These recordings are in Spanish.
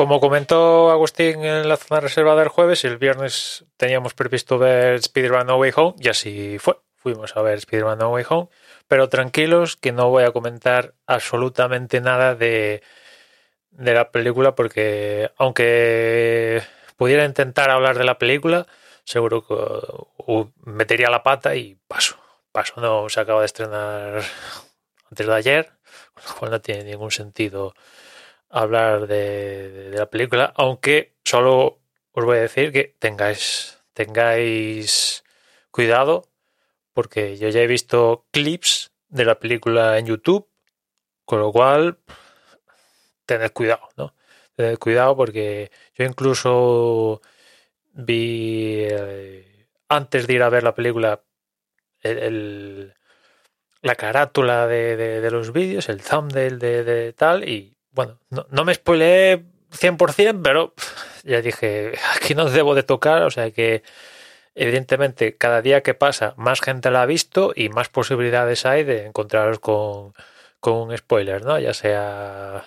Como comentó Agustín en la zona reservada del jueves, el viernes teníamos previsto ver Spider-Man No Way Home y así fue. Fuimos a ver Spider-Man No Way Home, pero tranquilos que no voy a comentar absolutamente nada de, de la película porque aunque pudiera intentar hablar de la película, seguro que uh, metería la pata y paso. Paso, no se acaba de estrenar antes de ayer, con lo cual no tiene ningún sentido hablar de, la película, aunque solo os voy a decir que tengáis, tengáis cuidado, porque yo ya he visto clips de la película en YouTube, con lo cual tened cuidado, ¿no? Tened cuidado porque yo incluso vi eh, antes de ir a ver la película el, la carátula de, de, de los vídeos, el thumbnail de, de tal, y bueno, no, no me spoileé 100%, pero ya dije, aquí no debo de tocar, o sea que evidentemente cada día que pasa más gente la ha visto y más posibilidades hay de encontraros con, con un spoiler, ¿no? Ya sea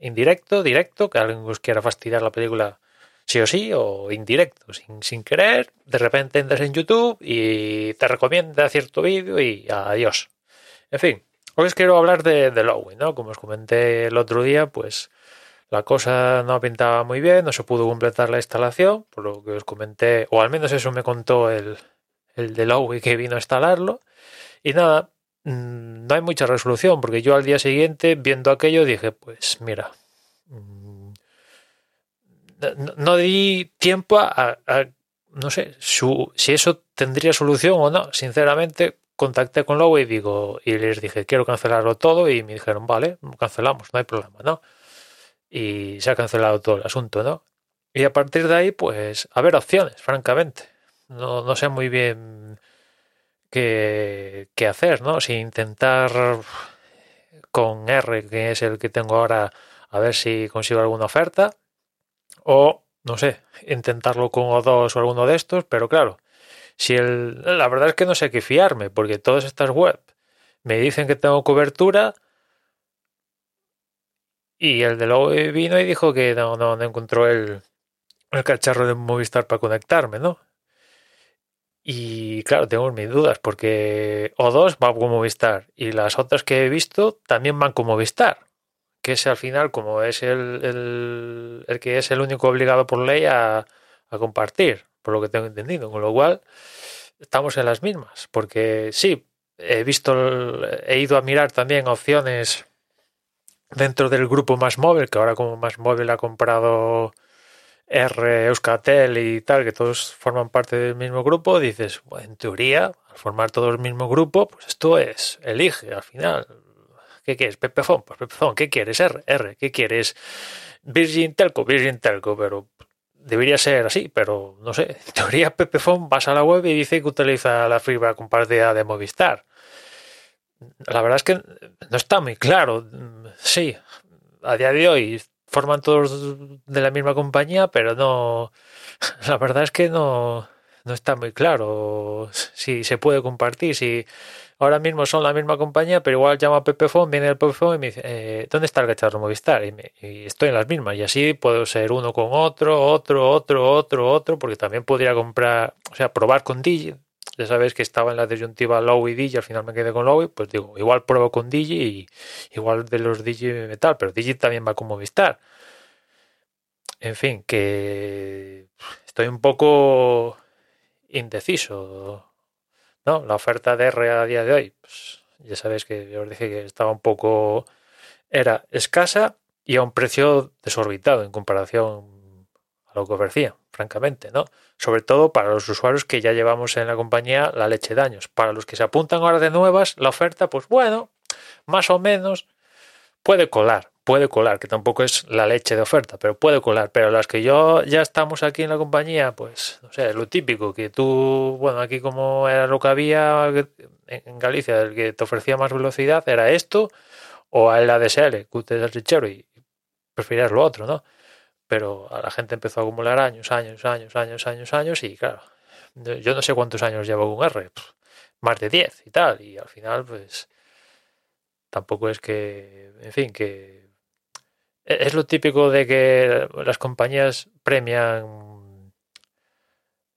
indirecto, directo, que alguien os quiera fastidiar la película sí o sí, o indirecto, sin, sin querer, de repente entras en YouTube y te recomienda cierto vídeo y adiós. En fin, Hoy os quiero hablar de, de ¿no? Como os comenté el otro día, pues la cosa no pintaba muy bien, no se pudo completar la instalación, por lo que os comenté, o al menos eso me contó el, el de Lowy que vino a instalarlo. Y nada, mmm, no hay mucha resolución, porque yo al día siguiente, viendo aquello, dije, pues mira, mmm, no, di tiempo a, no sé, si eso tendría solución o no. Sinceramente, contacté con Lowe y digo, y les dije, quiero cancelarlo todo, y me dijeron, vale, cancelamos, no hay problema, ¿no? Y se ha cancelado todo el asunto, ¿no? Y a partir de ahí, pues, a ver opciones, francamente. No, no sé muy bien qué, qué hacer, ¿no? Si intentar con R, que es el que tengo ahora, a ver si consigo alguna oferta, o, no sé, intentarlo con O2 o alguno de estos, pero claro, si el, la verdad es que no sé qué fiarme, porque todas estas web me dicen que tengo cobertura y el de luego vino y dijo que no, no, no encontró el, el cacharro de Movistar para conectarme, ¿no? Y claro, tengo mis dudas porque O2 va con Movistar y las otras que he visto también van con Movistar, que es al final como es el, el, el que es el único obligado por ley a, a compartir por lo que tengo entendido, con lo cual estamos en las mismas, porque sí, he visto, he ido a mirar también opciones dentro del grupo Más Móvil, que ahora como Más Móvil ha comprado R, Euskatel y tal, que todos forman parte del mismo grupo, dices, bueno, en teoría, al formar todo el mismo grupo, pues esto es, elige al final. ¿Qué quieres? Pepefon, pues Pepefon, ¿qué quieres? R, R, ¿qué quieres? Virgin Telco, Virgin Telco, pero debería ser así, pero no sé. En teoría, Pepefon vas a la web y dice que utiliza la fibra compartida de Movistar. La verdad es que no está muy claro. Sí, a día de hoy forman todos de la misma compañía, pero no. La verdad es que no, no está muy claro si se puede compartir, si ahora mismo son la misma compañía, pero igual llama a Pepefon, viene el Pepefon y me dice, eh, ¿dónde está el cacharro Movistar? Y, me, y, estoy en las mismas. Y así puedo ser uno con otro, otro, otro, otro, otro, porque también podría comprar, o sea, probar con Digi. Ya sabéis que estaba en la disyuntiva Low y Digi, al final me quedé con Low, pues digo, igual pruebo con Digi y igual de los Digi metal, pero Digi también va con Movistar. En fin, que estoy un poco indeciso ¿no? La oferta de R a día de hoy, pues ya sabéis que yo os dije que estaba un poco, era escasa y a un precio desorbitado en comparación a lo que ofrecían, francamente, ¿no? Sobre todo para los usuarios que ya llevamos en la compañía la leche de años. Para los que se apuntan ahora de nuevas, la oferta, pues bueno, más o menos puede colar, puede colar, que tampoco es la leche de oferta, pero puede colar. Pero las que yo ya estamos aquí en la compañía, pues, no sé, lo típico, que tú, bueno, aquí como era lo que había en Galicia, el que te ofrecía más velocidad era esto, o el ADSL, que usted es el y preferías lo otro, ¿no? Pero a la gente empezó a acumular años, años, años, años, años, años, y claro, yo no sé cuántos años llevo con R, más de 10 y tal, y al final, pues, tampoco es que, en fin, que es lo típico de que las compañías premian,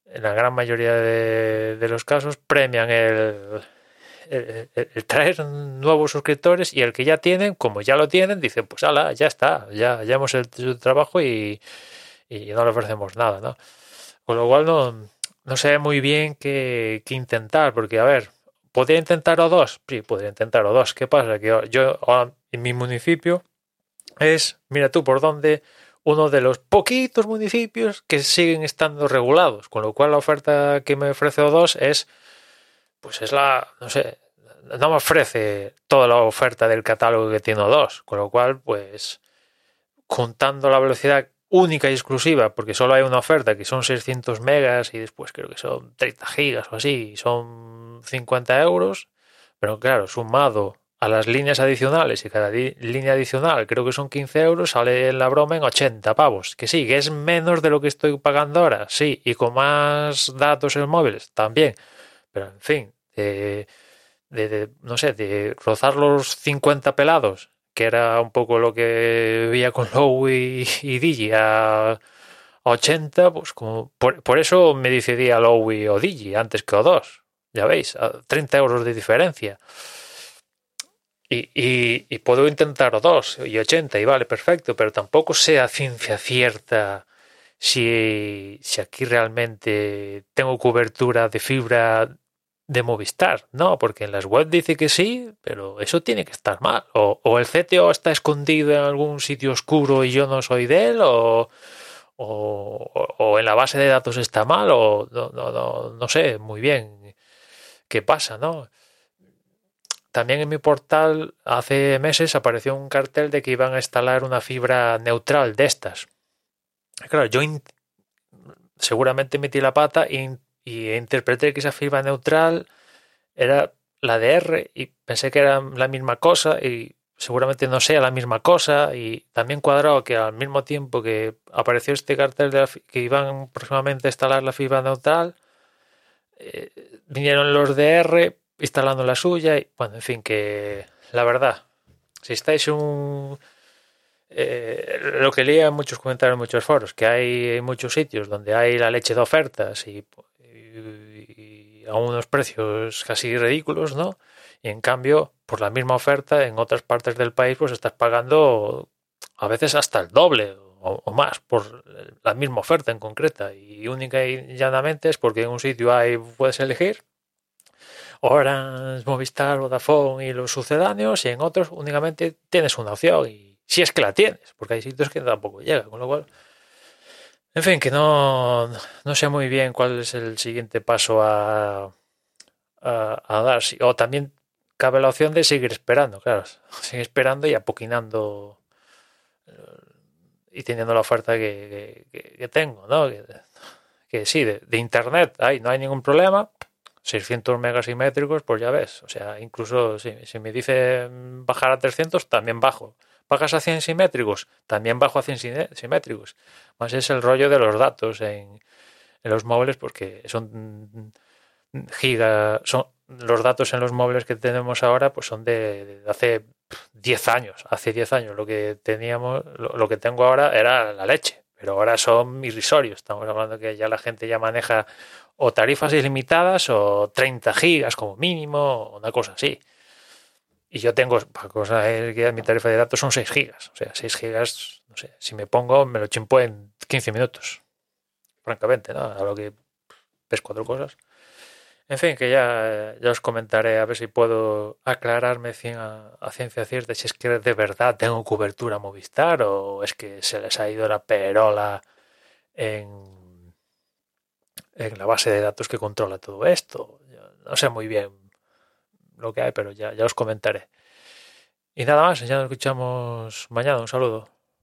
en la gran mayoría de, los casos, premian el, traer nuevos suscriptores y el que ya tienen, como ya lo tienen, dicen, pues ala, ya está, ya, hemos hecho el trabajo y, no le ofrecemos nada, ¿no? Con lo cual no, no sé muy bien qué, qué intentar, porque a ver, ¿podría intentar O2? Sí, podría intentar O2. ¿Qué pasa? Que yo en mi municipio es, mira tú, por dónde uno de los poquitos municipios que siguen estando regulados, con lo cual la oferta que me ofrece O2 es, pues es la, no sé, no me ofrece toda la oferta del catálogo que tiene O2, con lo cual, pues, contando la velocidad única y exclusiva, porque solo hay una oferta que son 600 megas y después creo que son 30 gigas o así, son 50 euros, pero claro, sumado a las líneas adicionales y cada línea adicional creo que son 15 euros, sale la broma en 80 pavos. Que sí, que es menos de lo que estoy pagando ahora, sí, y con más datos en móviles también. Pero en fin, de, no sé, de rozar los 50 pelados, que era un poco lo que veía con Low y, Digi a 80, pues como por, por eso me decidí a Low o Digi antes que O2. Ya veis, a 30 euros de diferencia. Y, puedo intentar dos y 80 y vale, perfecto, pero tampoco sea ciencia cierta si, si aquí realmente tengo cobertura de fibra de Movistar, ¿no? Porque en las web dice que sí, pero eso tiene que estar mal. O, o, el CTO está escondido en algún sitio oscuro y yo no soy de él, o, o, o en la base de datos está mal, o no, no, no, no sé muy bien qué pasa, ¿no? También en mi portal hace meses apareció un cartel de que iban a instalar una fibra neutral de estas. Claro, yo seguramente metí la pata y, interpreté que esa fibra neutral era la de R y pensé que era la misma cosa y seguramente no sea la misma cosa y también cuadrado que al mismo tiempo que apareció este cartel de que iban próximamente a instalar la fibra neutral eh, vinieron los de R instalando la suya y bueno, en fin, que la verdad, si estáis un... Eh, lo que leía en muchos comentarios en muchos foros, que hay muchos sitios donde hay la leche de ofertas y, a unos precios casi ridículos, ¿no? Y en cambio, por la misma oferta, en otras partes del país, pues estás pagando a veces hasta el doble o, o más por la misma oferta en concreta. Y única y llanamente es porque en un sitio hay, puedes elegir Orange, Movistar, Vodafone y los sucedáneos, y en otros únicamente tienes una opción, y si es que la tienes, porque hay sitios que tampoco llega, con lo cual, en fin, que no, no sé muy bien cuál es el siguiente paso a, a, dar, o también cabe la opción de seguir esperando, claro, seguir esperando y apoquinando eh, y teniendo la oferta que, que, tengo, ¿no? Que, sí, de, de, internet, ahí no hay ningún problema, 600 megas simétricos, pues ya ves. O sea, incluso si, me dice bajar a 300, también bajo. ¿Bajas a 100 simétricos? También bajo a 100 simétricos. Más es el rollo de los datos en, los móviles, porque son gigas, son los datos en los móviles que tenemos ahora, pues son de, hace 10 años. Hace 10 años lo que teníamos, lo que tengo ahora era la leche pero ahora son irrisorios. Estamos hablando que ya la gente ya maneja o tarifas ilimitadas o 30 gigas como mínimo, una cosa así. Y yo tengo, para cosa que mi tarifa de datos son 6 gigas. O sea, 6 gigas, no sé, si me pongo, me lo chimpo en 15 minutos. Francamente, ¿no? A lo que ves cuatro cosas. En fin, que ya, ya os comentaré a ver si puedo aclararme a, a, ciencia cierta si es que de verdad tengo cobertura Movistar o es que se les ha ido la perola en, en la base de datos que controla todo esto. No sé muy bien lo que hay, pero ya, ya os comentaré. Y nada más, ya nos escuchamos mañana. Un saludo.